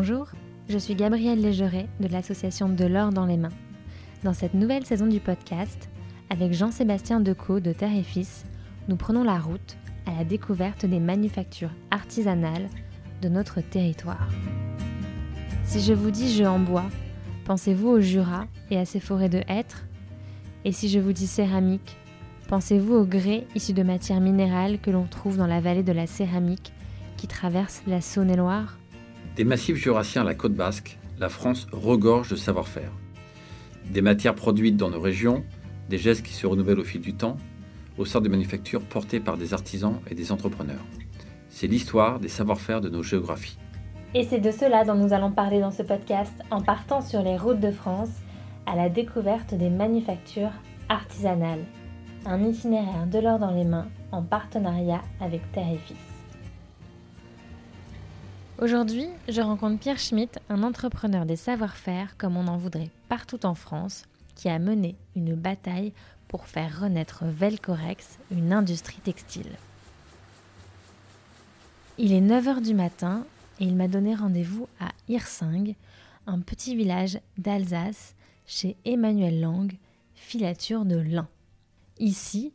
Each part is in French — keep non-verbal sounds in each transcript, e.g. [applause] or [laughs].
Bonjour, je suis Gabrielle Légeret de l'association De l'or dans les mains. Dans cette nouvelle saison du podcast, avec Jean-Sébastien Decaux de Terre et Fils, nous prenons la route à la découverte des manufactures artisanales de notre territoire. Si je vous dis jeu en bois, pensez-vous au Jura et à ses forêts de hêtres? Et si je vous dis céramique, pensez-vous au grès issu de matières minérales que l'on trouve dans la vallée de la céramique qui traverse la Saône-et-Loire? Des massifs jurassiens à la côte basque, la France regorge de savoir-faire. Des matières produites dans nos régions, des gestes qui se renouvellent au fil du temps, au sein de manufactures portées par des artisans et des entrepreneurs. C'est l'histoire des savoir-faire de nos géographies. Et c'est de cela dont nous allons parler dans ce podcast en partant sur les routes de France à la découverte des manufactures artisanales. Un itinéraire de l'or dans les mains en partenariat avec Terre. Aujourd'hui, je rencontre Pierre Schmitt, un entrepreneur des savoir-faire comme on en voudrait partout en France, qui a mené une bataille pour faire renaître Velcorex, une industrie textile. Il est 9h du matin et il m'a donné rendez-vous à Hirsing, un petit village d'Alsace, chez Emmanuel Lang, filature de lin. Ici,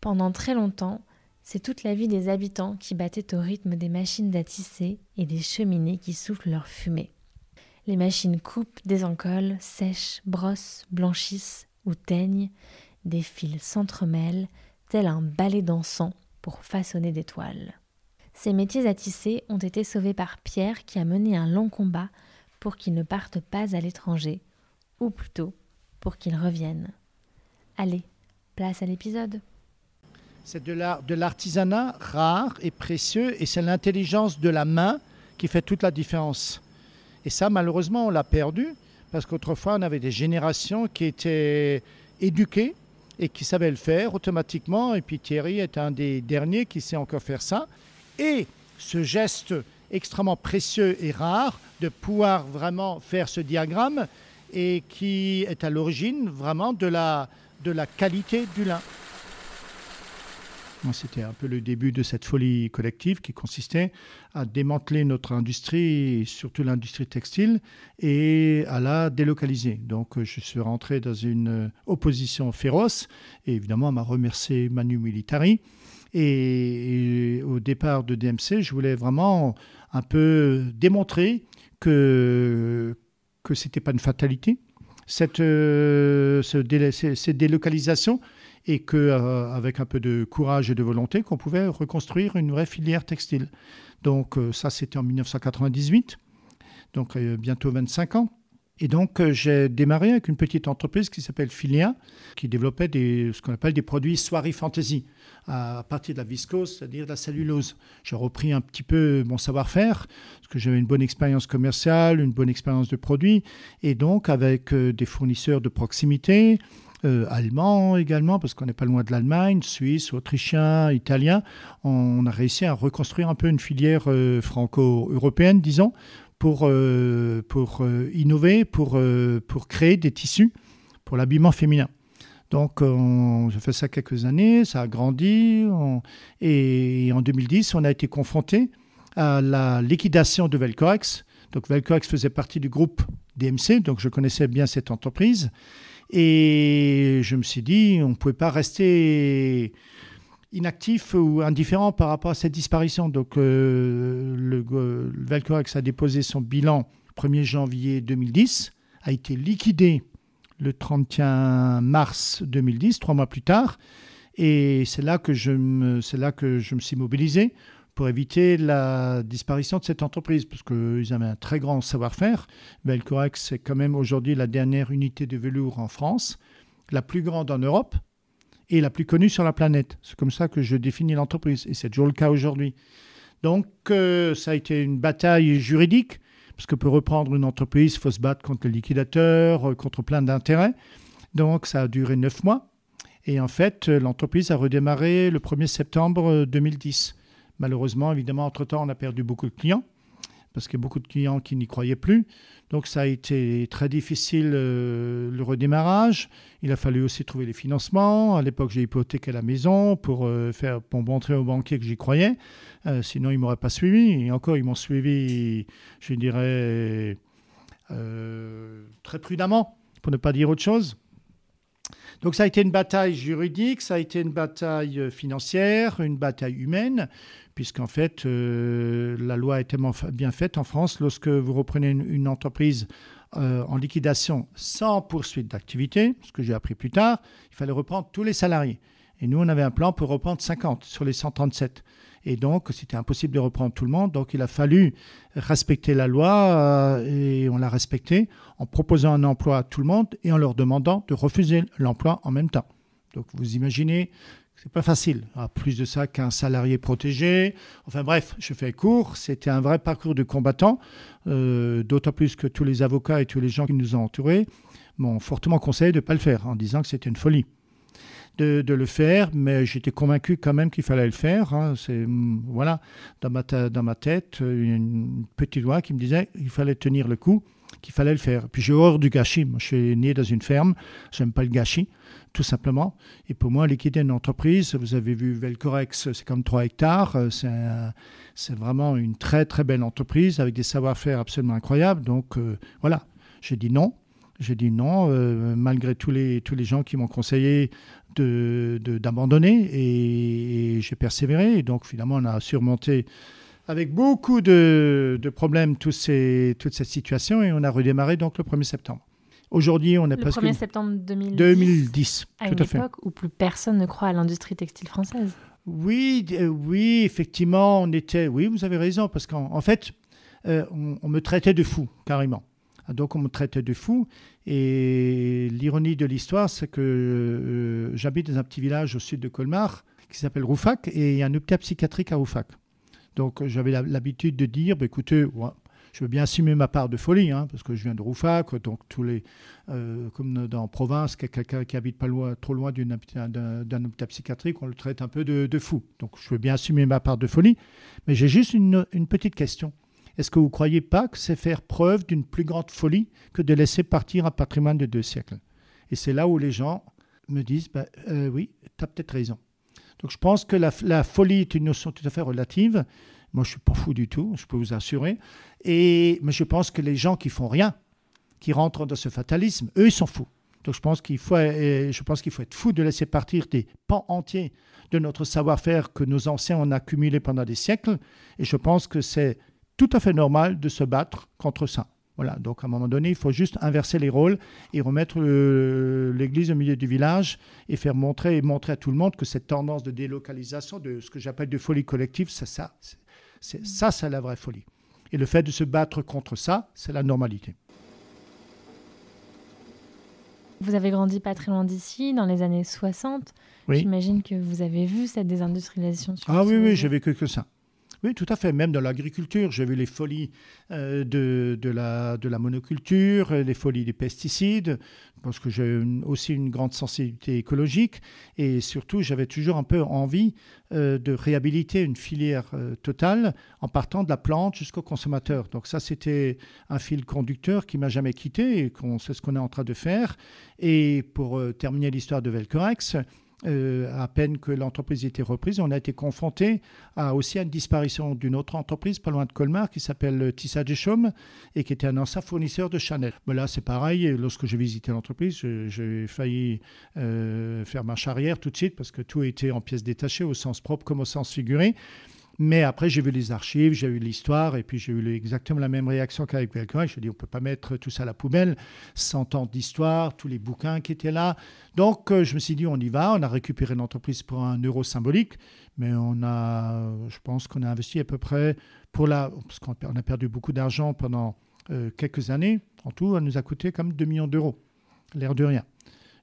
pendant très longtemps, c'est toute la vie des habitants qui battaient au rythme des machines à tisser et des cheminées qui soufflent leur fumée. Les machines coupent, désencollent, sèchent, brossent, blanchissent ou teignent, des fils s'entremêlent, tel un balai dansant pour façonner des toiles. Ces métiers à tisser ont été sauvés par Pierre qui a mené un long combat pour qu'ils ne partent pas à l'étranger, ou plutôt pour qu'ils reviennent. Allez, place à l'épisode. C'est de l'artisanat rare et précieux et c'est l'intelligence de la main qui fait toute la différence. Et ça, malheureusement, on l'a perdu parce qu'autrefois, on avait des générations qui étaient éduquées et qui savaient le faire automatiquement. Et puis Thierry est un des derniers qui sait encore faire ça. Et ce geste extrêmement précieux et rare de pouvoir vraiment faire ce diagramme et qui est à l'origine vraiment de la, de la qualité du lin. C'était un peu le début de cette folie collective qui consistait à démanteler notre industrie, surtout l'industrie textile, et à la délocaliser. Donc je suis rentré dans une opposition féroce, et évidemment, on m'a remercié Manu Militari. Et, au départ de DMC, je voulais vraiment un peu démontrer que que c'était pas une fatalité cette, euh, cette délocalisation et qu'avec euh, avec un peu de courage et de volonté, qu'on pouvait reconstruire une vraie filière textile. Donc euh, ça, c'était en 1998, donc bientôt 25 ans. Et donc, j'ai démarré avec une petite entreprise qui s'appelle Filia, qui développait ce qu'on appelle des produits soirée fantasy, à partir de la viscose, c'est-à-dire de la cellulose. J'ai repris un petit peu mon savoir-faire, parce que j'avais une bonne expérience commerciale, une bonne expérience de produit, et donc avec des fournisseurs de proximité, euh, allemands également, parce qu'on n'est pas loin de l'Allemagne, suisse, autrichien, italien, on a réussi à reconstruire un peu une filière franco-européenne, disons, pour, euh, pour euh, innover, pour, euh, pour créer des tissus pour l'habillement féminin. Donc, j'ai fait ça quelques années, ça a grandi. et en 2010, on a été confronté à la liquidation de Velcorex. Donc, Velcorex faisait partie du groupe DMC, donc je connaissais bien cette entreprise. Et je me suis dit, on ne pouvait pas rester inactif ou indifférent par rapport à cette disparition. Donc, euh, le, Velcorex a déposé son bilan le 1er janvier 2010, a été liquidé le 31 mars 2010, trois mois plus tard. Et c'est là, c'est là que je me suis mobilisé pour éviter la disparition de cette entreprise, parce qu'ils avaient un très grand savoir-faire. Velcorex, c'est quand même aujourd'hui la dernière unité de velours en France, la plus grande en Europe, et la plus connue sur la planète. C'est comme ça que je définis l'entreprise et c'est toujours le cas aujourd'hui. Donc euh, ça a été une bataille juridique parce que pour reprendre une entreprise, il faut se battre contre le liquidateur, euh, contre plein d'intérêts. Donc ça a duré neuf mois et en fait l'entreprise a redémarré le 1er septembre 2010. Malheureusement, évidemment, entre-temps, on a perdu beaucoup de clients parce qu'il y a beaucoup de clients qui n'y croyaient plus. Donc ça a été très difficile euh, le redémarrage. Il a fallu aussi trouver les financements. À l'époque, j'ai hypothéqué la maison pour, euh, faire, pour montrer aux banquiers que j'y croyais. Euh, sinon, ils ne m'auraient pas suivi. Et encore, ils m'ont suivi, je dirais, très prudemment, pour ne pas dire autre chose. Donc ça a été une bataille juridique, ça a été une bataille financière, une bataille humaine, puisqu'en fait, euh, la loi est tellement bien faite en France, lorsque vous reprenez une, entreprise euh, en liquidation sans poursuite d'activité, ce que j'ai appris plus tard, il fallait reprendre tous les salariés. Et nous, on avait un plan pour reprendre 50 sur les 137. Et donc, c'était impossible de reprendre tout le monde. Donc, il a fallu respecter la loi euh, et on l'a respecté en proposant un emploi à tout le monde et en leur demandant de refuser l'emploi en même temps. Donc, vous imaginez c'est pas facile. Ah, plus de ça qu'un salarié protégé. Enfin bref, je fais court. C'était un vrai parcours de combattant, euh, d'autant plus que tous les avocats et tous les gens qui nous ont entourés m'ont fortement conseillé de ne pas le faire, en disant que c'était une folie. De, le faire, mais j'étais convaincu quand même qu'il fallait le faire. Hein. C'est voilà, dans ma, dans ma tête, une petite voix qui me disait qu'il fallait tenir le coup, qu'il fallait le faire. Puis j'ai horreur du gâchis. Moi, je suis né dans une ferme, j'aime pas le gâchis tout simplement. Et pour moi, liquider une entreprise, vous avez vu Velcorex, c'est comme 3 hectares. Euh, c'est vraiment une très, très belle entreprise avec des savoir-faire absolument incroyables. Donc euh, voilà, j'ai dit non. J'ai dit non, euh, malgré tous les, tous les gens qui m'ont conseillé d'abandonner. De, et, j'ai persévéré. Et donc finalement, on a surmonté avec beaucoup de, de problèmes tous ces, toute cette situation et on a redémarré donc le 1er septembre. Aujourd'hui, on est le presque. 1er septembre 2010. 2010. À une époque où plus personne ne croit à l'industrie textile française. Oui, euh, oui, effectivement, on était. Oui, vous avez raison, parce qu'en fait, euh, on, me traitait de fou, carrément. Donc, on me traitait de fou. Et l'ironie de l'histoire, c'est que euh, j'habite dans un petit village au sud de Colmar qui s'appelle Roufac, et il y a un hôpital psychiatrique à Roufac. Donc, j'avais l'habitude de dire bah, écoutez, je veux bien assumer ma part de folie, hein, parce que je viens de Roufac, donc tous les, euh, comme dans province, quelqu'un qui habite pas loin, trop loin d'un hôpital psychiatrique, on le traite un peu de, fou. Donc je veux bien assumer ma part de folie, mais j'ai juste une, petite question. Est-ce que vous ne croyez pas que c'est faire preuve d'une plus grande folie que de laisser partir un patrimoine de deux siècles? Et c'est là où les gens me disent, bah, euh, oui, tu as peut-être raison. Donc je pense que la, folie est une notion tout à fait relative. Moi, je ne suis pas fou du tout, je peux vous assurer. Et, mais je pense que les gens qui font rien, qui rentrent dans ce fatalisme, eux, ils sont fous. Donc je pense qu'il faut, je pense qu'il faut être fou de laisser partir des pans entiers de notre savoir-faire que nos anciens ont accumulé pendant des siècles. Et je pense que c'est tout à fait normal de se battre contre ça. Voilà, donc à un moment donné, il faut juste inverser les rôles et remettre l'église au milieu du village et faire montrer et montrer à tout le monde que cette tendance de délocalisation, de ce que j'appelle de folie collective, c'est ça. C'est, ça, c'est la vraie folie. Et le fait de se battre contre ça, c'est la normalité. Vous avez grandi pas très loin d'ici, dans les années 60. J'imagine que vous avez vu cette désindustrialisation. ah oui, oui, j'ai vécu que ça. Oui, tout à fait. Même dans l'agriculture, j'ai vu les folies euh, de, de, la, de la monoculture, les folies des pesticides, parce que j'ai aussi une grande sensibilité écologique. Et surtout, j'avais toujours un peu envie euh, de réhabiliter une filière euh, totale en partant de la plante jusqu'au consommateur. Donc ça, c'était un fil conducteur qui m'a jamais quitté et c'est ce qu'on est en train de faire. Et pour terminer l'histoire de Velcorex, euh, à peine que l'entreprise était reprise, on a été confronté à, aussi à une disparition d'une autre entreprise pas loin de Colmar qui s'appelle Tissa Deschaumes et qui était un ancien fournisseur de Chanel. Mais là, c'est pareil. Lorsque j'ai visité l'entreprise, j'ai failli euh, faire marche arrière tout de suite parce que tout était en pièces détachées au sens propre comme au sens figuré. Mais après, j'ai vu les archives, j'ai eu l'histoire, et puis j'ai eu exactement la même réaction qu'avec quelqu'un. Je me dit, on ne peut pas mettre tout ça à la poubelle. 100 ans d'histoire, tous les bouquins qui étaient là. Donc, euh, je me suis dit, on y va. On a récupéré l'entreprise pour un euro symbolique, mais on a, je pense qu'on a investi à peu près pour la. Parce qu'on a perdu beaucoup d'argent pendant euh, quelques années. En tout, ça nous a coûté comme 2 millions d'euros. L'air de rien.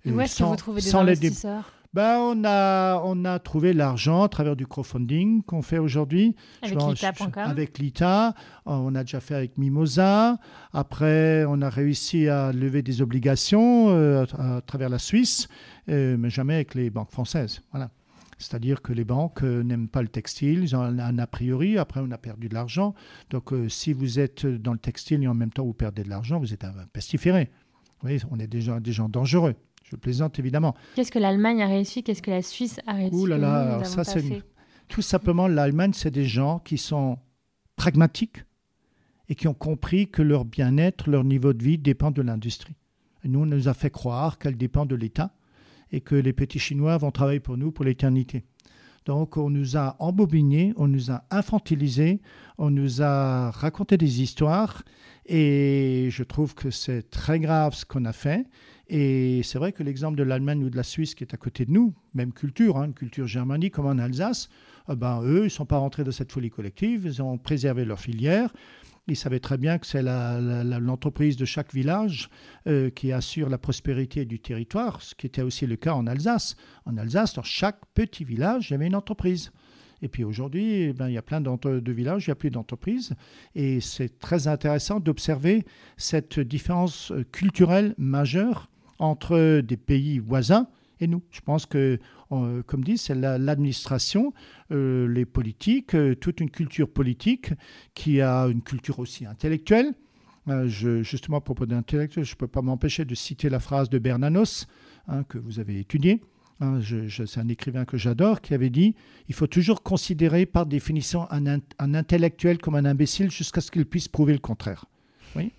Et où est-ce que vous trouvez des investisseurs? Ben, on, a, on a trouvé l'argent à travers du crowdfunding qu'on fait aujourd'hui. Avec l'ITA.com Avec l'ITA. On a déjà fait avec Mimosa. Après, on a réussi à lever des obligations euh, à, travers la Suisse, euh, mais jamais avec les banques françaises. Voilà. C'est-à-dire que les banques euh, n'aiment pas le textile, ils ont un, a priori, après on a perdu de l'argent. Donc euh, si vous êtes dans le textile et en même temps vous perdez de l'argent, vous êtes un pestiféré. Vous voyez, on est déjà des gens dangereux. Je plaisante évidemment. Qu'est-ce que l'Allemagne a réussi Qu'est-ce que la Suisse a réussi Ouh là là, ça c'est tout simplement l'Allemagne, c'est des gens qui sont pragmatiques et qui ont compris que leur bien-être, leur niveau de vie dépend de l'industrie. Nous, on nous a fait croire qu'elle dépend de l'État et que les petits Chinois vont travailler pour nous pour l'éternité. Donc on nous a embobinés, on nous a infantilisés, on nous a raconté des histoires et je trouve que c'est très grave ce qu'on a fait. Et c'est vrai que l'exemple de l'Allemagne ou de la Suisse qui est à côté de nous, même culture, hein, une culture germanique comme en Alsace, eh ben, eux, ils ne sont pas rentrés dans cette folie collective, ils ont préservé leur filière, ils savaient très bien que c'est l'entreprise de chaque village euh, qui assure la prospérité du territoire, ce qui était aussi le cas en Alsace. En Alsace, dans chaque petit village, il y avait une entreprise. Et puis aujourd'hui, eh ben, il y a plein de villages, il n'y a plus d'entreprises. Et c'est très intéressant d'observer cette différence euh, culturelle majeure entre des pays voisins et nous. Je pense que, comme dit, c'est l'administration, euh, les politiques, euh, toute une culture politique qui a une culture aussi intellectuelle. Euh, justement, à propos d'intellectuel, je ne peux pas m'empêcher de citer la phrase de Bernanos, hein, que vous avez étudiée. Hein, c'est un écrivain que j'adore qui avait dit il faut toujours considérer par définition un, un intellectuel comme un imbécile jusqu'à ce qu'il puisse prouver le contraire. Oui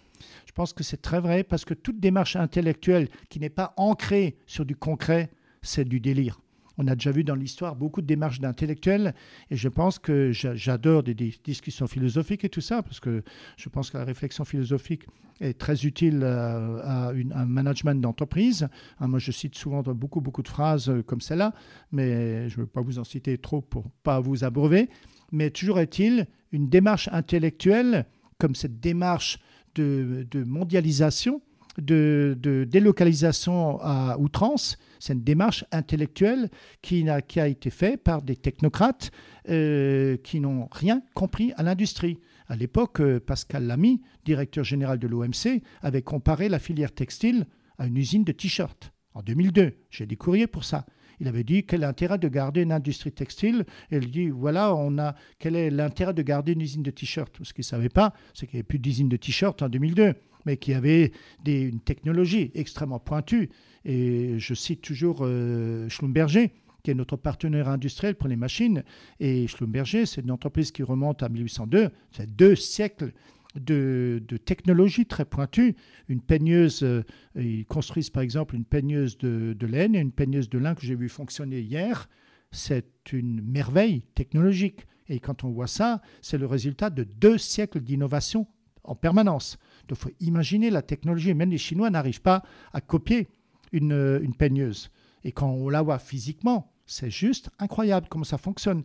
je pense que c'est très vrai parce que toute démarche intellectuelle qui n'est pas ancrée sur du concret, c'est du délire. On a déjà vu dans l'histoire beaucoup de démarches d'intellectuels et je pense que j'adore des discussions philosophiques et tout ça parce que je pense que la réflexion philosophique est très utile euh, à, un management d'entreprise. Hein, moi, je cite souvent beaucoup, beaucoup de phrases euh, comme celle-là, mais je ne veux pas vous en citer trop pour pas vous abreuver. Mais toujours est-il, une démarche intellectuelle, comme cette démarche de, mondialisation, de, délocalisation à outrance. C'est une démarche intellectuelle qui a, été faite par des technocrates euh, qui n'ont rien compris à l'industrie. À l'époque, euh, Pascal Lamy, directeur général de l'OMC, avait comparé la filière textile à une usine de t-shirts. En 2002, j'ai des courriers pour ça. Il avait dit quel est l'intérêt de garder une industrie textile? Et il dit voilà, on a quel est l'intérêt de garder une usine de t-shirts? Ce qu'il ne savait pas, c'est qu'il n'y avait plus d'usine de t-shirts en 2002, mais qu'il y avait une technologie extrêmement pointue. Et je cite toujours euh, Schlumberger qui est notre partenaire industriel pour les machines. Et Schlumberger, c'est une entreprise qui remonte à 1802, c'est deux siècles de, technologies très pointues. Une peigneuse, euh, ils construisent par exemple une peigneuse de, laine et une peigneuse de lin que j'ai vu fonctionner hier. C'est une merveille technologique. Et quand on voit ça, c'est le résultat de deux siècles d'innovation en permanence. Donc il faut imaginer la technologie. Même les Chinois n'arrivent pas à copier une, une peigneuse. Et quand on la voit physiquement, c'est juste incroyable comment ça fonctionne.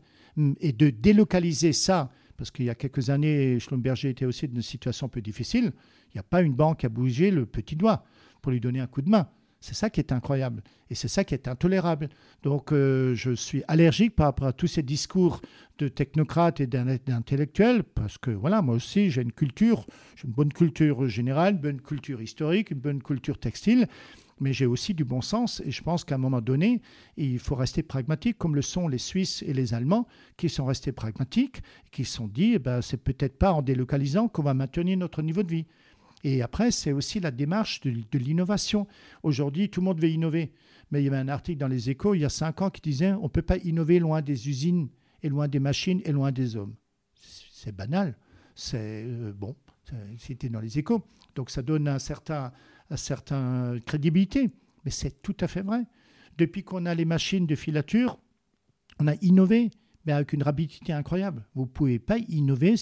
Et de délocaliser ça parce qu'il y a quelques années, Schlumberger était aussi dans une situation un peu difficile. Il n'y a pas une banque à bouger le petit doigt pour lui donner un coup de main. C'est ça qui est incroyable et c'est ça qui est intolérable. Donc euh, je suis allergique par rapport à tous ces discours de technocrates et d'intellectuels parce que voilà, moi aussi j'ai une culture, j'ai une bonne culture générale, une bonne culture historique, une bonne culture textile mais j'ai aussi du bon sens et je pense qu'à un moment donné, il faut rester pragmatique, comme le sont les Suisses et les Allemands, qui sont restés pragmatiques, qui se sont dit, eh ben, c'est peut-être pas en délocalisant qu'on va maintenir notre niveau de vie. Et après, c'est aussi la démarche de, l'innovation. Aujourd'hui, tout le monde veut innover. Mais il y avait un article dans les échos il y a cinq ans qui disait on ne peut pas innover loin des usines et loin des machines et loin des hommes. C'est banal. C'est euh, bon, c'était dans les échos. Donc ça donne un certain, à certaine crédibilité. Mais c'est tout à fait vrai. Depuis qu'on a les machines de filature, on a innové, mais avec une rapidité incroyable. Vous ne pouvez pas innover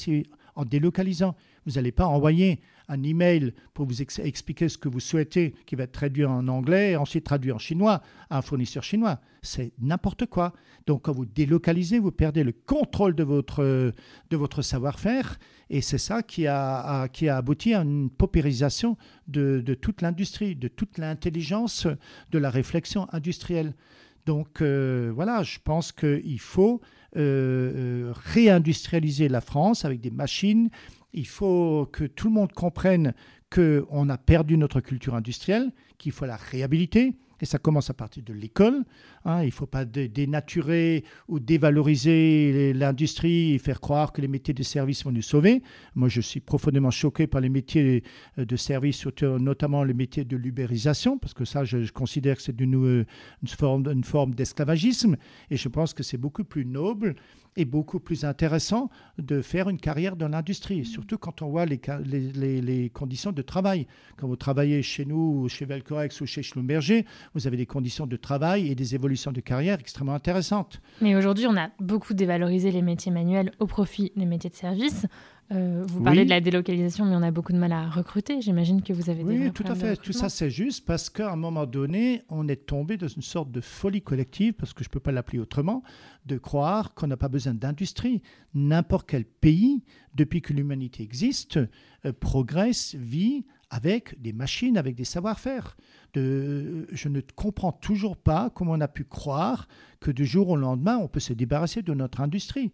en délocalisant. Vous n'allez pas envoyer un email pour vous expliquer ce que vous souhaitez, qui va être traduit en anglais et ensuite traduit en chinois à un fournisseur chinois. C'est n'importe quoi. Donc quand vous délocalisez, vous perdez le contrôle de votre, de votre savoir-faire et c'est ça qui a, qui a abouti à une paupérisation de, de toute l'industrie, de toute l'intelligence de la réflexion industrielle. Donc euh, voilà, je pense qu'il faut euh, euh, réindustrialiser la France avec des machines. Il faut que tout le monde comprenne qu'on a perdu notre culture industrielle, qu'il faut la réhabiliter. Et ça commence à partir de l'école. Hein, il ne faut pas dénaturer ou dévaloriser l'industrie et faire croire que les métiers de service vont nous sauver. Moi, je suis profondément choqué par les métiers euh, de service, notamment les métiers de l'ubérisation, parce que ça, je, considère que c'est forme, une forme d'esclavagisme. Et je pense que c'est beaucoup plus noble est beaucoup plus intéressant de faire une carrière dans l'industrie, mm. surtout quand on voit les, les, les, conditions de travail. Quand vous travaillez chez nous, chez Velcorex ou chez Schlumberger, vous avez des conditions de travail et des évolutions de carrière extrêmement intéressantes. Mais aujourd'hui, on a beaucoup dévalorisé les métiers manuels au profit des métiers de service. Euh, vous parlez de la délocalisation, mais on a beaucoup de mal à recruter. J'imagine que vous avez des Oui, tout à fait. Tout ça, c'est juste parce qu'à un moment donné, on est tombé dans une sorte de folie collective, parce que je ne peux pas l'appeler autrement, de croire qu'on n'a pas besoin d'industrie. N'importe quel pays, depuis que l'humanité existe, euh, progresse, vit avec des machines, avec des savoir-faire. De, je ne comprends toujours pas comment on a pu croire que du jour au lendemain, on peut se débarrasser de notre industrie.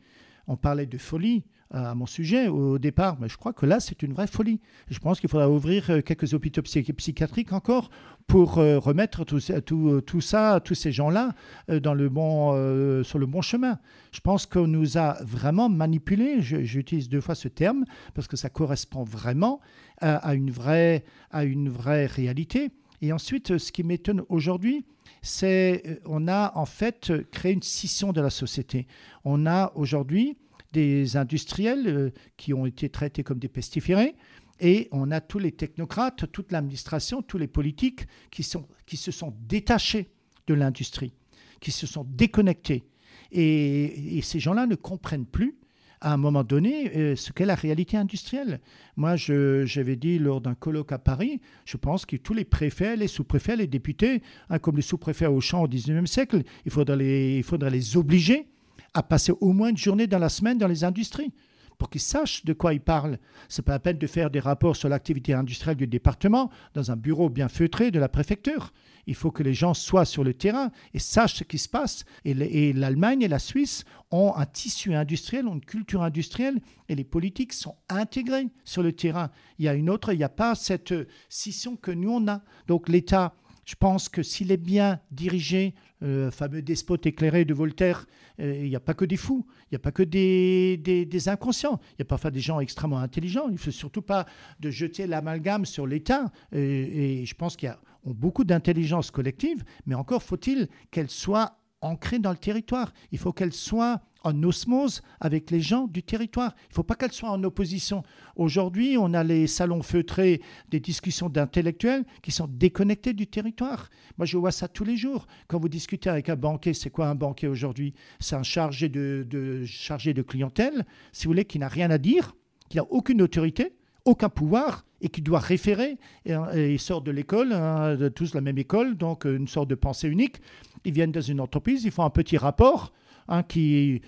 On parlait de folie à mon sujet au départ, mais je crois que là, c'est une vraie folie. Je pense qu'il faudra ouvrir euh, quelques hôpitaux psychiatriques encore pour euh, remettre tout, tout, tout ça, tous ces gens-là, euh, dans bon, sur le bon chemin. Je pense qu'on nous a vraiment manipulés. J'utilise deux fois ce terme parce que ça correspond vraiment à, une, vraie, à une vraie réalité. Et ensuite, ce qui m'étonne aujourd'hui, c'est on a en fait créé une scission de la société. On a aujourd'hui des industriels euh, qui ont été traités comme des pestiférés. Et on a tous les technocrates, toute l'administration, tous les politiques qui, sont, qui se sont détachés de l'industrie, qui se sont déconnectés. Et, ces gens-là ne comprennent plus à un moment donné euh, ce qu'est la réalité industrielle. Moi, j'avais dit lors d'un colloque à Paris, je pense que tous les préfets, les sous-préfets, les députés, hein, comme les sous-préfets au champ au XIXe siècle, il faudrait les, il faudrait les obliger à passer au moins une journée dans la semaine dans les industries pour qu'ils sachent de quoi ils parlent. Ce n'est pas la peine de faire des rapports sur l'activité industrielle du département dans un bureau bien feutré de la préfecture. Il faut que les gens soient sur le terrain et sachent ce qui se passe. Et l'Allemagne et la Suisse ont un tissu industriel, ont une culture industrielle, et les politiques sont intégrés sur le terrain. Il y a une autre, il n'y a pas cette scission que nous on a. Donc l'État je pense que s'il est bien dirigé, le fameux despote éclairé de Voltaire, euh, il n'y a pas que des fous, il n'y a pas que des, inconscients, il y a parfois des gens extrêmement intelligents. Il ne faut surtout pas de jeter l'amalgame sur l'État. Et, et, je pense qu'il y a beaucoup d'intelligence collective, mais encore faut-il qu'elle soit ancrée dans le territoire. Il faut qu'elle soit en osmose avec les gens du territoire. Il ne faut pas qu'elle soit en opposition. Aujourd'hui, on a les salons feutrés des discussions d'intellectuels qui sont déconnectés du territoire. Moi, je vois ça tous les jours. Quand vous discutez avec un banquier, c'est quoi un banquier aujourd'hui? C'est un chargé de, chargé de clientèle, si vous voulez, qui n'a rien à dire, qui n'a aucune autorité, aucun pouvoir et qui doit référer. Et, ils sortent de l'école, hein, de tous la même école, donc une sorte de pensée unique. Ils viennent dans une entreprise, ils font un petit rapport Hein, qui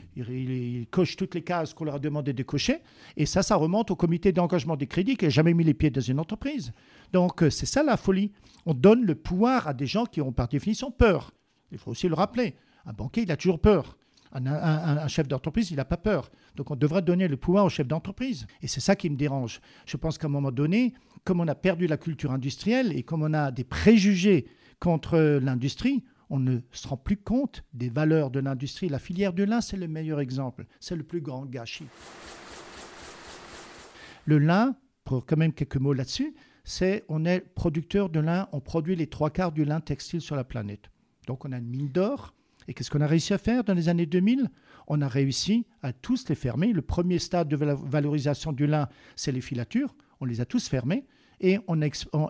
coche toutes les cases qu'on leur a demandé de cocher. Et ça, ça remonte au comité d'engagement des crédits qui n'a jamais mis les pieds dans une entreprise. Donc, euh, c'est ça la folie. On donne le pouvoir à des gens qui ont par définition peur. Il faut aussi le rappeler. Un banquier, il a toujours peur. Un, chef d'entreprise, il n'a pas peur. Donc on devrait donner le pouvoir au chef d'entreprise. Et c'est ça qui me dérange. Je pense qu'à un moment donné, comme on a perdu la culture industrielle et comme on a des préjugés contre l'industrie, on ne se rend plus compte des valeurs de l'industrie. La filière du lin, c'est le meilleur exemple. C'est le plus grand gâchis. Le lin, pour quand même quelques mots là-dessus, c'est on est producteur de lin, on produit les trois quarts du lin textile sur la planète. Donc on a une mine d'or. Et qu'est-ce qu'on a réussi à faire dans les années 2000 On a réussi à tous les fermer. Le premier stade de valorisation du lin, c'est les filatures. On les a tous fermés et on,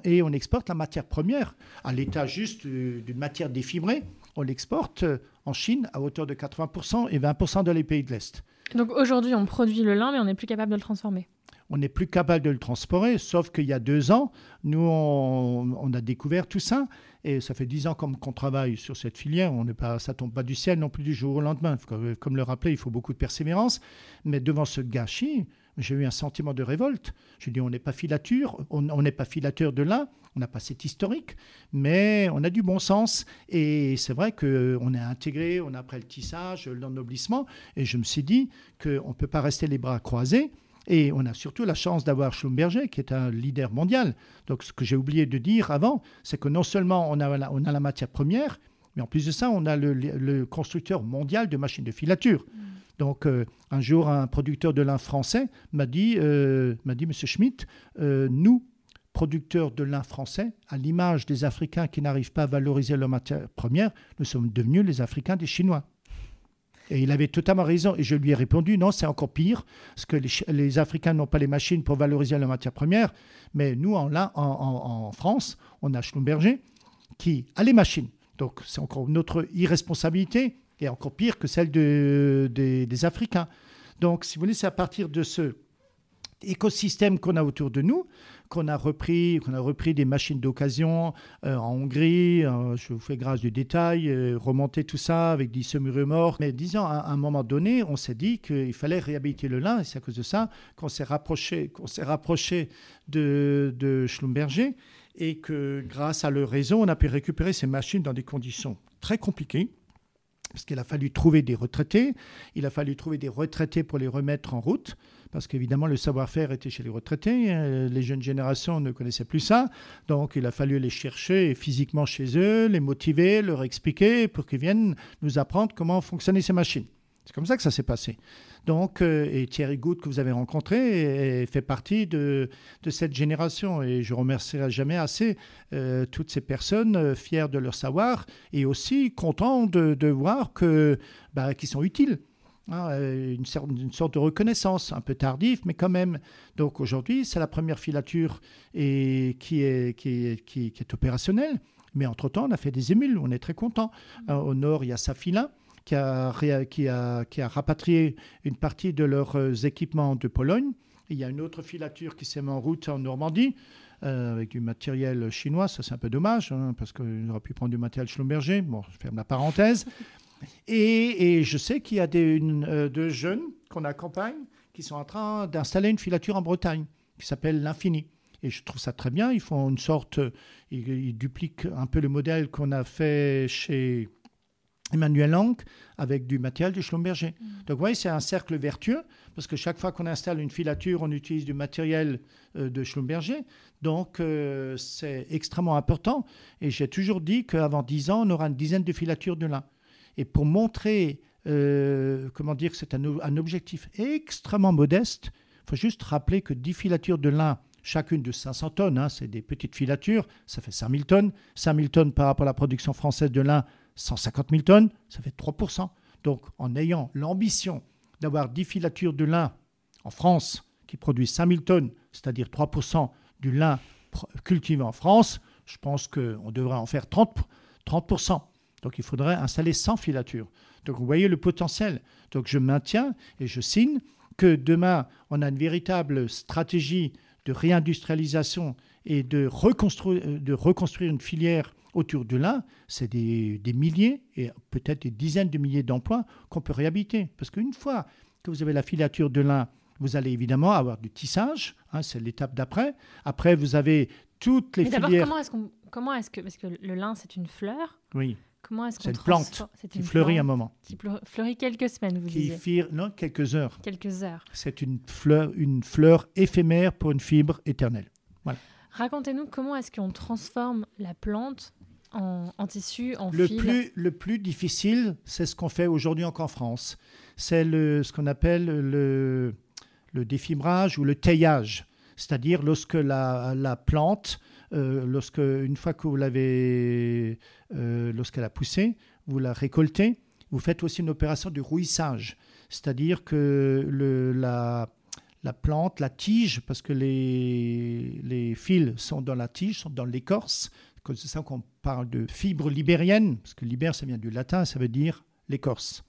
et on exporte la matière première à l'état juste euh, d'une matière défibrée. On l'exporte euh, en Chine à hauteur de 80% et 20% dans les pays de l'Est. Donc aujourd'hui, on produit le lin, mais on n'est plus capable de le transformer on n'est plus capable de le transporter, sauf qu'il y a deux ans, nous, on, a découvert tout ça, et ça fait dix ans qu'on travaille sur cette filière, on pas, ça tombe pas du ciel non plus du jour au lendemain. Comme, comme le rappelait, il faut beaucoup de persévérance, mais devant ce gâchis, j'ai eu un sentiment de révolte. Je dis, on n'est pas filature, on n'est pas filateur de lin, on n'a pas cet historique, mais on a du bon sens. Et c'est vrai qu'on est intégré, on a après le tissage, l'ennoblissement, et je me suis dit qu'on ne peut pas rester les bras croisés. Et on a surtout la chance d'avoir Schlumberger, qui est un leader mondial. Donc ce que j'ai oublié de dire avant, c'est que non seulement on a, on a la matière première, Mais en plus de ça, on a le, constructeur mondial de machines de filature. Mm. Donc, euh, un jour, un producteur de lin français m'a dit, euh, m'a dit, Monsieur Schmitt, euh, nous, producteurs de lin français, à l'image des Africains qui n'arrivent pas à valoriser leur matière première, nous sommes devenus les Africains des Chinois. Et il avait totalement raison. Et je lui ai répondu, non, c'est encore pire, parce que les, Africains n'ont pas les machines pour valoriser leur matière première. Mais nous, en, en, en France, on a Schlumberger qui a les machines. Donc c'est encore notre irresponsabilité et encore pire que celle des Africains. Donc, si vous voulez, c'est à partir de ce écosystème qu'on a autour de nous qu'on a repris, qu'on a repris des machines d'occasion euh, en Hongrie. Euh, je vous fais grâce du détail, euh, remonter tout ça avec des semi-remorques. Mais disons, à, un moment donné, on s'est dit qu'il fallait réhabiliter le lin, et c'est à cause de ça qu'on s'est rapproché, qu'on s'est rapproché de, de Schlumberger et que grâce à leur réseau, on a pu récupérer ces machines dans des conditions très compliquées parce qu'il a fallu trouver des retraités, il a fallu trouver des retraités pour les remettre en route, parce qu'évidemment le savoir-faire était chez les retraités, hein. les jeunes générations ne connaissaient plus ça, donc il a fallu les chercher physiquement chez eux, les motiver, leur expliquer pour qu'ils viennent nous apprendre comment fonctionnaient ces machines. C'est comme ça que ça s'est passé. Donc, euh, et Thierry Goutte, que vous avez rencontré, fait partie de, cette génération. Et je remercierai jamais assez euh, toutes ces personnes euh, fières de leur savoir et aussi contents de, voir que, bah, qu'ils sont utiles. Hein, une, sorte, de reconnaissance, un peu tardive, mais quand même. Donc aujourd'hui, c'est la première filature qui, est opérationnelle. Mais entre-temps, on a fait des émules, on est très content. au nord, il y a Safilin qui a, qui, a, qui a rapatrié une partie de leurs euh, équipements de Pologne. il y a une autre filature qui s'est mise en route en Normandie euh, avec du matériel chinois. Ça, c'est un peu dommage hein, parce qu'on aurait pu prendre du matériel Schlumberger. Bon, je ferme la parenthèse. [laughs] Et, et je sais qu'il y a des, une, euh, deux jeunes qu'on accompagne qui sont en train d'installer une filature en Bretagne qui s'appelle l'Infini. Et je trouve ça très bien. Ils font une sorte, ils dupliquent un peu le modèle qu'on a fait chez Emmanuel Lang avec du matériel de Schlumberger. Mm. Donc, vous voyez, c'est un cercle vertueux parce que chaque fois qu'on installe une filature, on utilise du matériel euh, de Schlumberger. Donc, euh, c'est extrêmement important. Et j'ai toujours dit qu'avant 10 ans, on aura une dizaine de filatures de lin. Et pour montrer, euh, comment dire, que c'est un, objectif extrêmement modeste, il faut juste rappeler que 10 filatures de lin chacune de 500 tonnes, hein, c'est des petites filatures, ça fait 5000 tonnes. 5000 tonnes par rapport à la production française de lin, 150 000 tonnes, ça fait 3%. Donc en ayant l'ambition d'avoir 10 filatures de lin en France qui produisent 5 000 tonnes, c'est-à-dire 3% du lin cultivé en France, je pense qu'on devrait en faire 30, 30%. Donc il faudrait installer 100 filatures. Donc vous voyez le potentiel. Donc je maintiens et je signe que demain, on a une véritable stratégie de réindustrialisation et de reconstruire, de reconstruire une filière autour de là, c'est des, milliers et peut-être des dizaines de milliers d'emplois qu'on peut réhabiter. Parce qu'une fois que vous avez la filature de lin, vous allez évidemment avoir du tissage, hein, c'est l'étape d'après. Après, vous avez toutes les Mais filières. Comment est-ce comment est-ce que parce que le lin c'est une fleur. Oui. Comment est-ce qu'on C'est une plante qui fleurit un moment. Qui fleurit quelques semaines, vous qui disiez. non, quelques heures. Quelques heures. C'est une fleur, une fleur éphémère pour une fibre éternelle. Voilà. Racontez-nous comment est-ce qu'on transforme la plante en, tissu, en le fil plus, Le plus difficile, c'est ce qu'on fait aujourd'hui encore en France. C'est ce qu'on appelle le, le défibrage ou le taillage. C'est-à-dire lorsque la, la plante, euh, lorsque, une fois que vous l'avez, euh, lorsqu'elle a poussé, vous la récoltez, vous faites aussi une opération de rouissage. C'est-à-dire que le, la, la plante, la tige, parce que les, les fils sont dans la tige, sont dans l'écorce, c'est ça qu'on parle de fibre libérienne, parce que libère, ça vient du latin, ça veut dire l'écorce,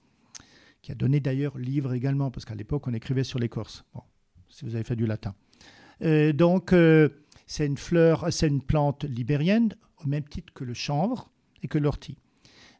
qui a donné d'ailleurs livre également, parce qu'à l'époque, on écrivait sur l'écorce, bon, si vous avez fait du latin. Euh, donc, euh, c'est une fleur, c'est une plante libérienne, au même titre que le chanvre et que l'ortie.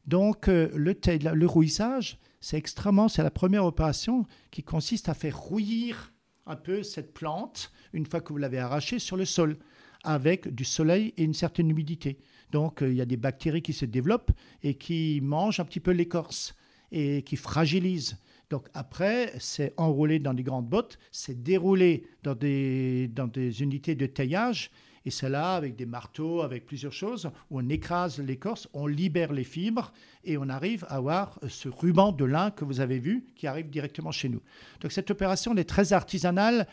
Donc, euh, le, le rouissage, c'est extrêmement, c'est la première opération qui consiste à faire rouillir un peu cette plante une fois que vous l'avez arrachée sur le sol avec du soleil et une certaine humidité. Donc euh, il y a des bactéries qui se développent et qui mangent un petit peu l'écorce et qui fragilisent. Donc après, c'est enroulé dans des grandes bottes, c'est déroulé dans des, dans des unités de taillage Et c'est là, avec des marteaux, avec plusieurs choses, où on écrase l'écorce, on libère les fibres et on arrive à avoir ce ruban de lin que vous avez vu qui arrive directement chez nous. Donc cette opération est très artisanale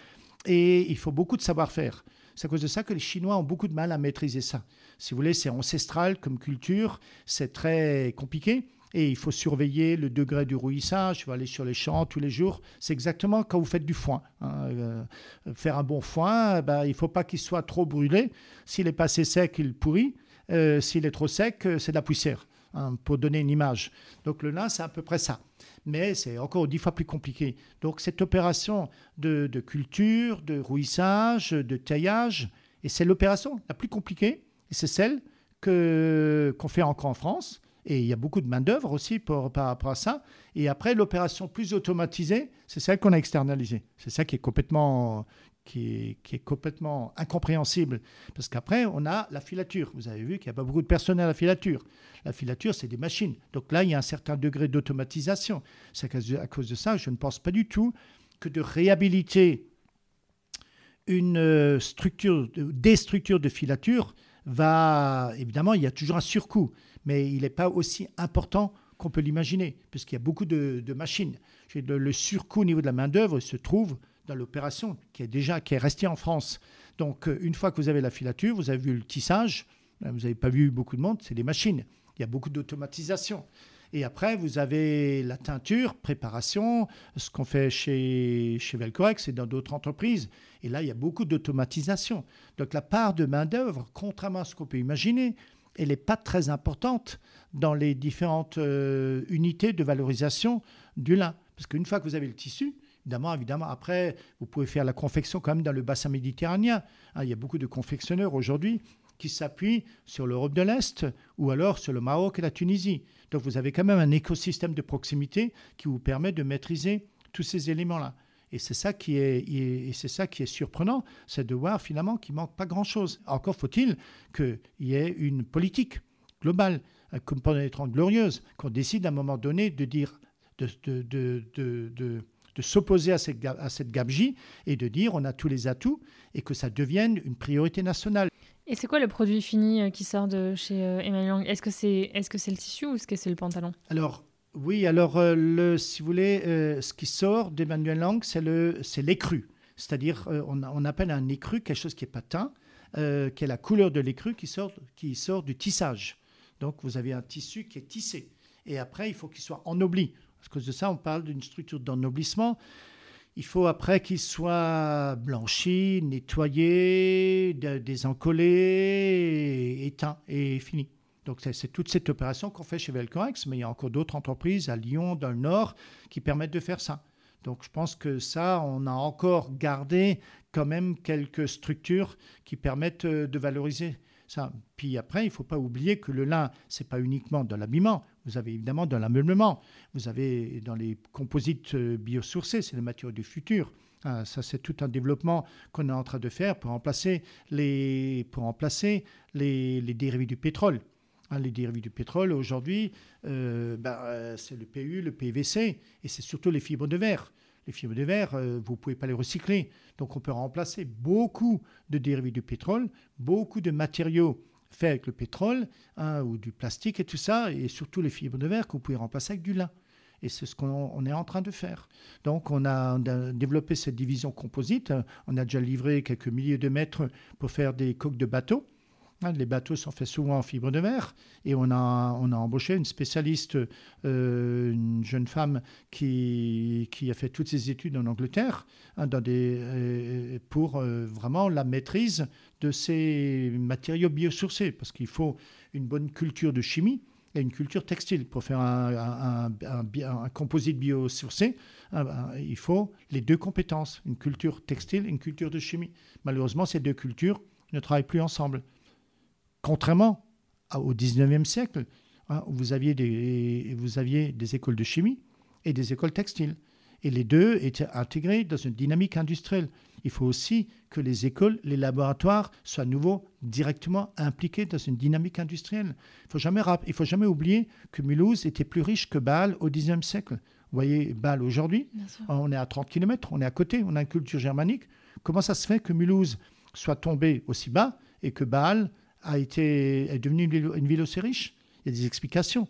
et il faut beaucoup de savoir-faire. C'est à cause de ça que les Chinois ont beaucoup de mal à maîtriser ça. Si vous voulez, c'est ancestral comme culture, c'est très compliqué et il faut surveiller le degré du rouillissage. Il faut aller sur les champs tous les jours. C'est exactement quand vous faites du foin. Hein. Euh, faire un bon foin, ben, il ne faut pas qu'il soit trop brûlé. S'il est pas assez sec, il pourrit. Euh, s'il est trop sec, euh, c'est de la poussière, hein, pour donner une image. Donc le lin, c'est à peu près ça. Mais c'est encore dix fois plus compliqué. Donc cette opération de, culture, de rouillissage, de taillage, et c'est l'opération la plus compliquée, et c'est celle qu'on fait encore en France. Et il y a beaucoup de main-d'œuvre aussi par rapport à ça. Et après, l'opération plus automatisée, c'est celle qu'on a externalisée. C'est ça qui est complètement, qui est, complètement incompréhensible. Parce qu'après, on a la filature. Vous avez vu qu'il n'y a pas beaucoup de personnel à la filature. La filature, c'est des machines. Donc là, il y a un certain degré d'automatisation. C'est à cause de ça, je ne pense pas du tout que de réhabiliter une euh, structure, des structures de filature va. Évidemment, il y a toujours un surcoût mais il n'est pas aussi important qu'on peut l'imaginer, puisqu'il y a beaucoup de, machines. Le, surcoût au niveau de la main-d'œuvre se trouve dans l'opération qui est déjà qui est restée en France. Donc, euh, une fois que vous avez la filature, vous avez vu le tissage, euh, vous n'avez pas vu beaucoup de monde, c'est des machines. Il y a beaucoup d'automatisation. Et après, vous avez la teinture, préparation, ce qu'on fait chez, chez Velcorex et dans d'autres entreprises. Et là, il y a beaucoup d'automatisation. Donc, la part de main-d'œuvre, contrairement à ce qu'on peut imaginer, elle n'est pas très importante dans les différentes euh, unités de valorisation du lin. Parce qu'une fois que vous avez le tissu, évidemment, évidemment, après, vous pouvez faire la confection quand même dans le bassin méditerranéen. Hein, il y a beaucoup de confectionneurs aujourd'hui qui s'appuient sur l'Europe de l'Est ou alors sur le Maroc et la Tunisie. Donc vous avez quand même un écosystème de proximité qui vous permet de maîtriser tous ces éléments-là. Et c'est ça qui est, c'est ça qui est surprenant, c'est de voir finalement qu'il manque pas grand-chose. Encore faut-il qu'il y ait une politique globale, euh, comme pendant les Trente Glorieuses, qu'on décide à un moment donné de dire, de, de, de, de s'opposer à cette, à cette gabegie et de dire on a tous les atouts et que ça devienne une priorité nationale. Et c'est quoi le produit fini euh, qui sort de chez euh, Emmanuel Lang? Est-ce que c'est est -ce c'est le tissu ou est-ce que c'est le pantalon? Alors, oui, alors, euh, si vous voulez, euh, ce qui sort d'Emmanuel Lang, c'est l'écru. C'est-à-dire, euh, on, appelle un écru quelque chose qui est patin, qui est la couleur de l'écru qui sort, qui sort du tissage. Donc, vous avez un tissu qui est tissé. Et après, il faut qu'il soit ennobli. À cause de ça, on parle d'une structure d'ennoblissement. Il faut après qu'il soit blanchi, nettoyé, désencollé, éteint et fini. Donc c'est toute cette opération qu'on fait chez Velcorex, mais il y a encore d'autres entreprises à Lyon, dans le Nord, qui permettent de faire ça. Donc je pense que ça, on a encore gardé quand même quelques structures qui permettent euh, de valoriser ça. Puis après, il ne faut pas oublier que le lin, c'est pas uniquement dans l'habillement. Vous avez évidemment dans l'ameublement. Vous avez dans les composites euh, biosourcés, c'est les matières du futur. Ah, ça, c'est tout un développement qu'on est en train de faire pour remplacer les, pour remplacer les dérivés du pétrole. Les dérivés du pétrole, aujourd'hui, euh, ben, euh, c'est le PU, le PVC, et c'est surtout les fibres de verre. Les fibres de verre, euh, vous ne pouvez pas les recycler. Donc on peut remplacer beaucoup de dérivés du pétrole, beaucoup de matériaux faits avec le pétrole, hein, ou du plastique et tout ça, et surtout les fibres de verre que vous pouvez remplacer avec du lin. Et c'est ce qu'on est en train de faire. Donc on a, développé cette division composite. On a déjà livré quelques milliers de mètres pour faire des coques de bateaux. Hein, les bateaux sont faits souvent en fibre de verre et on a, embauché une spécialiste, euh, une jeune femme qui, a fait toutes ses études en Angleterre hein, euh, pour euh, vraiment la maîtrise de ces matériaux biosourcés parce qu'il faut une bonne culture de chimie et une culture textile. Pour faire un, un, composite biosourcé, hein, ben, il faut les deux compétences, une culture textile et une culture de chimie. Malheureusement, ces deux cultures ne travaillent plus ensemble. Contrairement au 19e siècle, hein, où vous aviez, des, vous aviez des écoles de chimie et des écoles textiles. Et les deux étaient intégrés dans une dynamique industrielle. Il faut aussi que les écoles, les laboratoires soient à nouveau directement impliqués dans une dynamique industrielle. Il ne faut, jamais, il faut jamais oublier que Mulhouse était plus riche que Bâle au XIXe siècle. Vous voyez, Bâle aujourd'hui, on est à 30 km, on est à côté, on a une culture germanique. Comment ça se fait que Mulhouse soit tombé aussi bas et que Bâle a été, est devenue une ville aussi riche. Il y a des explications.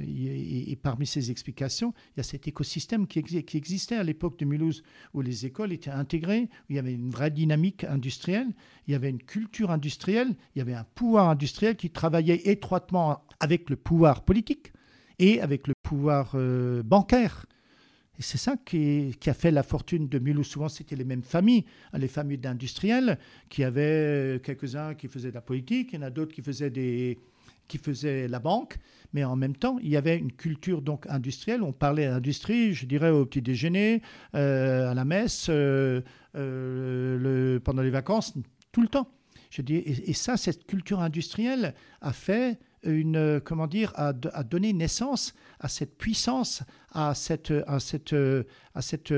Et, parmi ces explications, il y a cet écosystème qui, existait à l'époque de Mulhouse, où les écoles étaient intégrées, où il y avait une vraie dynamique industrielle, il y avait une culture industrielle, il y avait un pouvoir industriel qui travaillait étroitement avec le pouvoir politique et avec le pouvoir euh, bancaire. Et c'est ça qui, a fait la fortune de Mulhouse. Souvent, c'était les mêmes familles, les familles d'industriels, qui avaient quelques-uns qui faisaient de la politique, il y en a d'autres qui faisaient des, la banque, mais en même temps, il y avait une culture donc industrielle. On parlait d'industrie, je dirais au petit déjeuner, euh, à la messe, euh, euh, pendant les vacances, tout le temps. Je dis, et, ça, cette culture industrielle a fait une, comment dire, a, donné naissance à cette puissance, à cette, à cette, à cette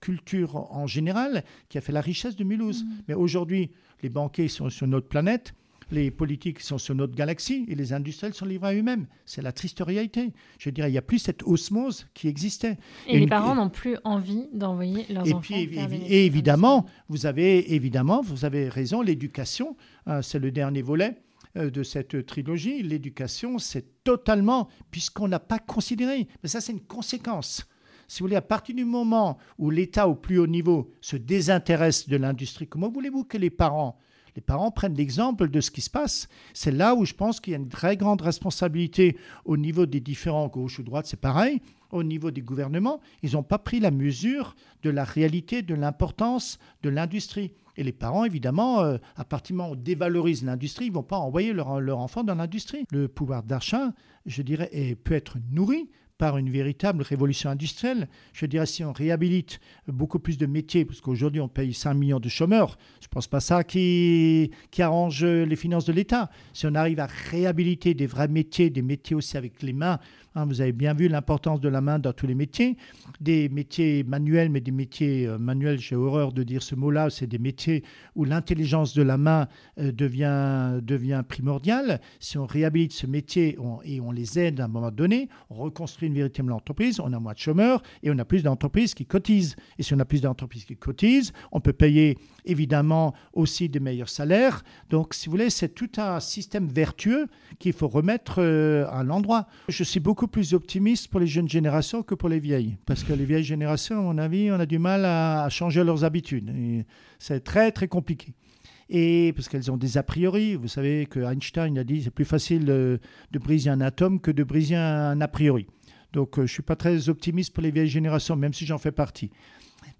culture en général qui a fait la richesse de Mulhouse. Mmh. Mais aujourd'hui, les banquiers sont sur notre planète les politiques sont sur notre galaxie et les industriels sont livrés à eux-mêmes. C'est la triste réalité. Je dirais, il n'y a plus cette osmose qui existait. Et, les parents n'ont plus envie d'envoyer leurs enfants. Puis, et, évidemment, vous avez évidemment, vous avez raison. L'éducation, hein, c'est le dernier volet euh, de cette trilogie. L'éducation, c'est totalement, puisqu'on n'a pas considéré. Mais ça, c'est une conséquence si vous voulez, à partir du moment où l'État au plus haut niveau se désintéresse de l'industrie, comment voulez-vous que les parents les parents prennent l'exemple de ce qui se passe? C'est là où je pense qu'il y a une très grande responsabilité au niveau des différents gauche ou droite, c'est pareil. Au niveau des gouvernements, ils n'ont pas pris la mesure de la réalité, de l'importance de l'industrie. Et les parents, évidemment, euh, à partir du moment où on dévalorise l'industrie, ils ne vont pas envoyer leur, leur enfant dans l'industrie. Le pouvoir d'achat, je dirais, peut être nourri par une véritable révolution industrielle. Je dirais si on réhabilite beaucoup plus de métiers, parce qu'aujourd'hui on paye 5 millions de chômeurs, je ne pense pas ça qui, qui arrange les finances de l'État. Si on arrive à réhabiliter des vrais métiers, des métiers aussi avec les mains, Hein, vous avez bien vu l'importance de la main dans tous les métiers. Des métiers manuels, mais des métiers euh, manuels, j'ai horreur de dire ce mot-là, c'est des métiers où l'intelligence de la main euh, devient, devient primordiale. Si on réhabilite ce métier et on les aide à un moment donné, on reconstruit une véritable entreprise, on a moins de chômeurs et on a plus d'entreprises qui cotisent. Et si on a plus d'entreprises qui cotisent, on peut payer évidemment aussi de meilleurs salaires. Donc, si vous voulez, c'est tout un système vertueux qu'il faut remettre euh, à l'endroit. Je suis beaucoup plus optimiste pour les jeunes générations que pour les vieilles. Parce que les vieilles générations, à mon avis, on a du mal à, changer leurs habitudes. C'est très, très compliqué. Et parce qu'elles ont des a priori. Vous savez que Einstein a dit c'est plus facile de, briser un atome que de briser un a priori. Donc, euh, je ne suis pas très optimiste pour les vieilles générations, même si j'en fais partie.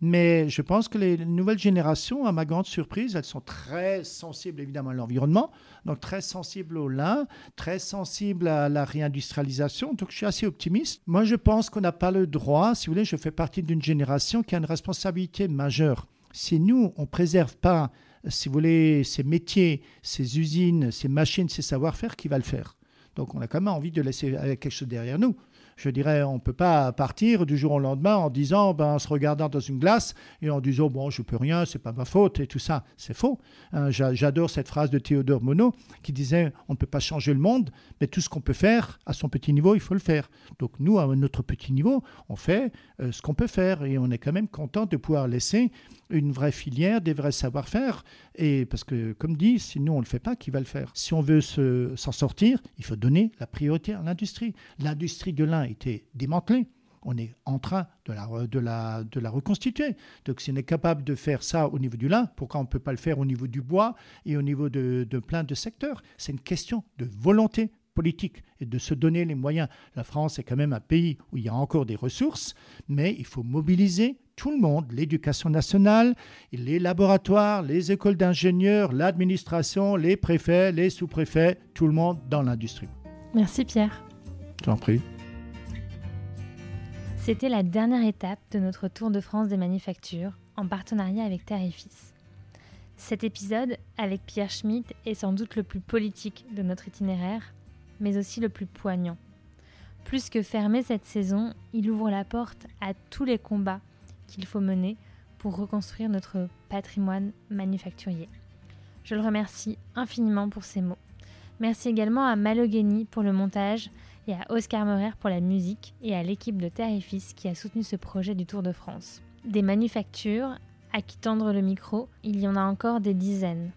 Mais je pense que les nouvelles générations, à ma grande surprise, elles sont très sensibles évidemment à l'environnement, donc très sensibles au lin, très sensibles à la réindustrialisation. Donc je suis assez optimiste. Moi, je pense qu'on n'a pas le droit, si vous voulez, je fais partie d'une génération qui a une responsabilité majeure. Si nous, on ne préserve pas, si vous voulez, ces métiers, ces usines, ces machines, ces savoir-faire, qui va le faire? Donc on a quand même envie de laisser quelque chose derrière nous je dirais, on ne peut pas partir du jour au lendemain en disant, ben, en se regardant dans une glace et en disant, bon, je peux rien, c'est pas ma faute et tout ça. C'est faux. Hein. J'adore cette phrase de Théodore Monod qui disait, on ne peut pas changer le monde, mais tout ce qu'on peut faire à son petit niveau, il faut le faire. Donc nous, à notre petit niveau, on fait euh, ce qu'on peut faire et on est quand même content de pouvoir laisser une vraie filière, des vrais savoir-faire. Et parce que, comme dit, si nous on ne le fait pas, qui va le faire? Si on veut s'en sortir, il faut donner la priorité à l'industrie. L'industrie de lin été démantelée. On est en train de la, de, la, de la reconstituer. Donc, si on est capable de faire ça au niveau du lin, pourquoi on ne peut pas le faire au niveau du bois et au niveau de plein de secteurs? C'est une question de volonté politique et de se donner les moyens. La France est quand même un pays où il y a encore des ressources, mais il faut mobiliser tout le monde, l'éducation nationale, les laboratoires, les écoles d'ingénieurs, l'administration, les préfets, les sous-préfets, tout le monde dans l'industrie. Merci Pierre. T'en prie. C'était la dernière étape de notre Tour de France des manufactures en partenariat avec Terre et Fils. Cet épisode, avec Pierre Schmitt, est sans doute le plus politique de notre itinéraire mais aussi le plus poignant. Plus que fermer cette saison, il ouvre la porte à tous les combats qu'il faut mener pour reconstruire notre patrimoine manufacturier. Je le remercie infiniment pour ces mots. Merci également à Malogeni pour le montage et à Oscar Morer pour la musique et à l'équipe de Terre et Fils qui a soutenu ce projet du Tour de France. Des manufactures, à qui tendre le micro, il y en a encore des dizaines.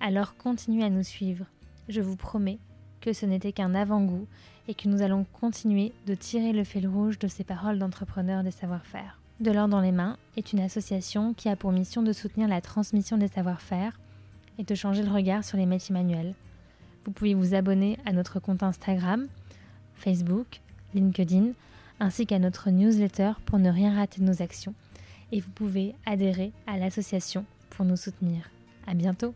Alors continuez à nous suivre. Je vous promets que ce n'était qu'un avant-goût et que nous allons continuer de tirer le fil rouge de ces paroles d'entrepreneurs des savoir-faire. De l'or dans les mains est une association qui a pour mission de soutenir la transmission des savoir-faire et de changer le regard sur les métiers manuels. Vous pouvez vous abonner à notre compte Instagram, Facebook, LinkedIn, ainsi qu'à notre newsletter pour ne rien rater de nos actions. Et vous pouvez adhérer à l'association pour nous soutenir. À bientôt!